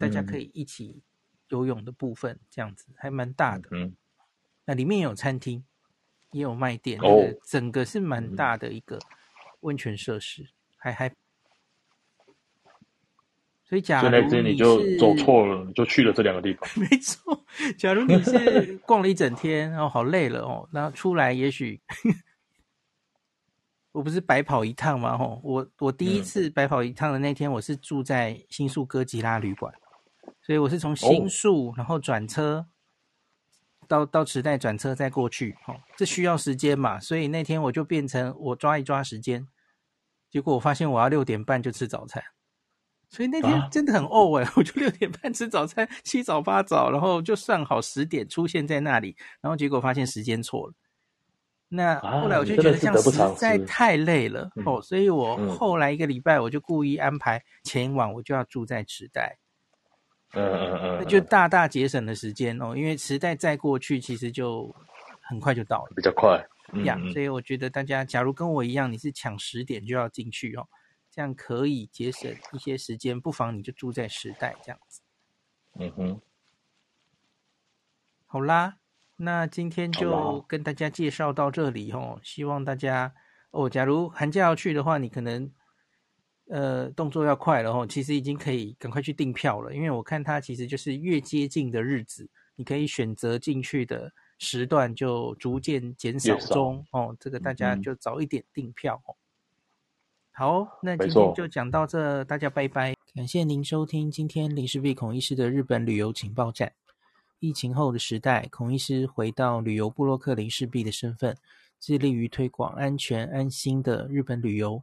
大家可以一起游泳的部分，这样子还蛮大的。嗯，那里面有餐厅，也有卖店，哦，整个是蛮大的一个温泉设施，还还。所以，假如你就走错了，你就去了这两个地方。<laughs> 没错，假如你是 <laughs> 逛了一整天，然后好累了哦，然后出来也许，<laughs> 我不是白跑一趟吗？吼，我我第一次白跑一趟的那天，我是住在新宿哥吉拉旅馆，所以我是从新宿，然后转车到到池袋转车再过去，哦，这需要时间嘛，所以那天我就变成我抓一抓时间，结果我发现我要六点半就吃早餐。所以那天真的很饿哎、欸，啊、<laughs> 我就六点半吃早餐，七早八早，然后就算好十点出现在那里，然后结果发现时间错了。那后来我就觉得像实在太累了、啊、哦，所以我后来一个礼拜我就故意安排前一晚我就要住在池袋，嗯嗯嗯，那就大大节省了时间哦，因为时代再过去其实就很快就到了，比较快。呀、嗯，所以我觉得大家假如跟我一样，你是抢十点就要进去哦。这样可以节省一些时间，不妨你就住在时代这样子。嗯哼，好啦，那今天就跟大家介绍到这里哦。希望大家哦，假如寒假要去的话，你可能呃动作要快了哦。其实已经可以赶快去订票了，因为我看它其实就是越接近的日子，你可以选择进去的时段就逐渐减少中少哦。这个大家就早一点订票哦。好，那今天就讲到这，大家拜拜。感谢您收听今天林氏璧孔医师的日本旅游情报站。疫情后的时代，孔医师回到旅游布洛克林氏璧的身份，致力于推广安全安心的日本旅游，